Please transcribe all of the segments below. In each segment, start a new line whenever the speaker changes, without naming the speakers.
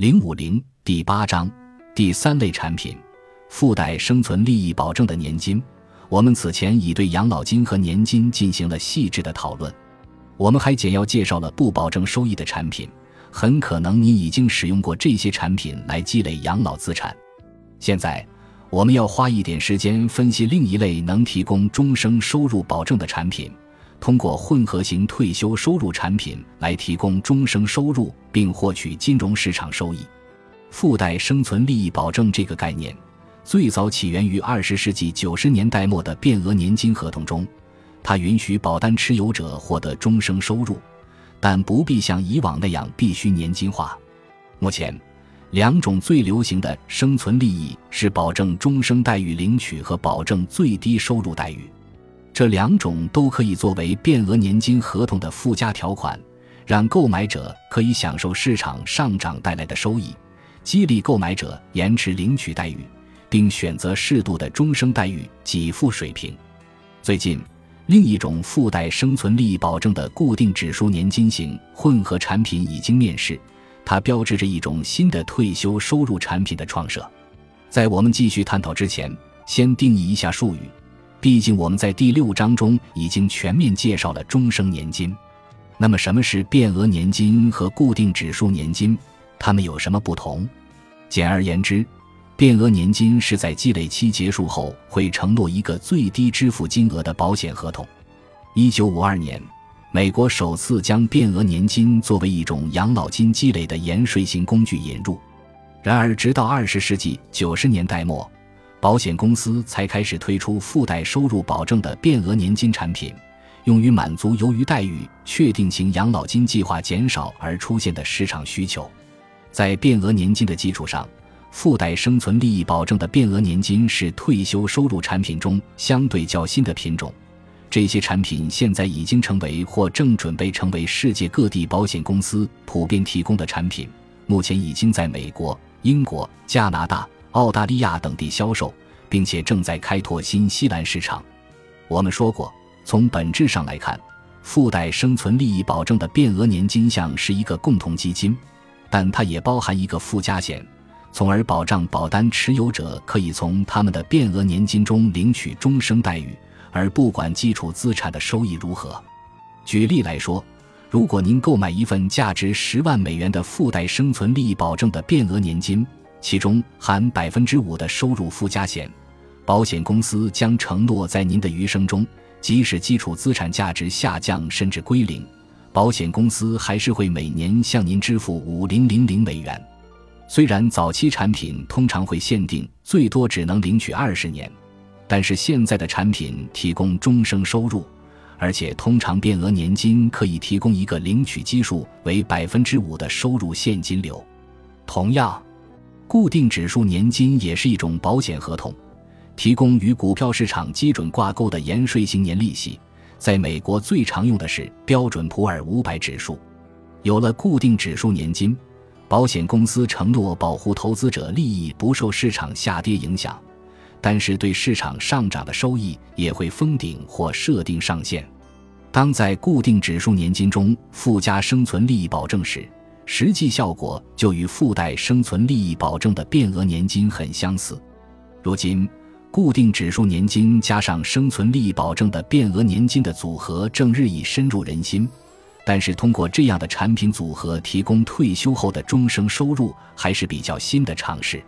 零五零第八章第三类产品，附带生存利益保证的年金。我们此前已对养老金和年金进行了细致的讨论。我们还简要介绍了不保证收益的产品。很可能你已经使用过这些产品来积累养老资产。现在，我们要花一点时间分析另一类能提供终生收入保证的产品。通过混合型退休收入产品来提供终生收入，并获取金融市场收益。附带生存利益保证这个概念，最早起源于二十世纪九十年代末的变额年金合同中。它允许保单持有者获得终生收入，但不必像以往那样必须年金化。目前，两种最流行的生存利益是保证终生待遇领取和保证最低收入待遇。这两种都可以作为变额年金合同的附加条款，让购买者可以享受市场上涨带来的收益，激励购买者延迟领取待遇，并选择适度的终生待遇给付水平。最近，另一种附带生存利益保证的固定指数年金型混合产品已经面世，它标志着一种新的退休收入产品的创设。在我们继续探讨之前，先定义一下术语。毕竟我们在第六章中已经全面介绍了终生年金，那么什么是变额年金和固定指数年金？它们有什么不同？简而言之，变额年金是在积累期结束后会承诺一个最低支付金额的保险合同。一九五二年，美国首次将变额年金作为一种养老金积累的延税型工具引入。然而，直到二十世纪九十年代末。保险公司才开始推出附带收入保证的变额年金产品，用于满足由于待遇确定型养老金计划减少而出现的市场需求。在变额年金的基础上，附带生存利益保证的变额年金是退休收入产品中相对较新的品种。这些产品现在已经成为或正准备成为世界各地保险公司普遍提供的产品。目前已经在美国、英国、加拿大。澳大利亚等地销售，并且正在开拓新西兰市场。我们说过，从本质上来看，附带生存利益保证的变额年金项是一个共同基金，但它也包含一个附加险，从而保障保单持有者可以从他们的变额年金中领取终生待遇，而不管基础资产的收益如何。举例来说，如果您购买一份价值十万美元的附带生存利益保证的变额年金，其中含百分之五的收入附加险，保险公司将承诺在您的余生中，即使基础资产价值下降甚至归零，保险公司还是会每年向您支付五零零零美元。虽然早期产品通常会限定最多只能领取二十年，但是现在的产品提供终生收入，而且通常变额年金可以提供一个领取基数为百分之五的收入现金流。同样。固定指数年金也是一种保险合同，提供与股票市场基准挂钩的延税型年利息。在美国最常用的是标准普尔五百指数。有了固定指数年金，保险公司承诺保护投资者利益不受市场下跌影响，但是对市场上涨的收益也会封顶或设定上限。当在固定指数年金中附加生存利益保证时，实际效果就与附带生存利益保证的变额年金很相似。如今，固定指数年金加上生存利益保证的变额年金的组合正日益深入人心。但是，通过这样的产品组合提供退休后的终生收入，还是比较新的尝试。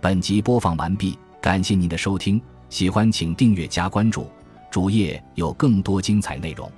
本集播放完毕，感谢您的收听，喜欢请订阅加关注，主页有更多精彩内容。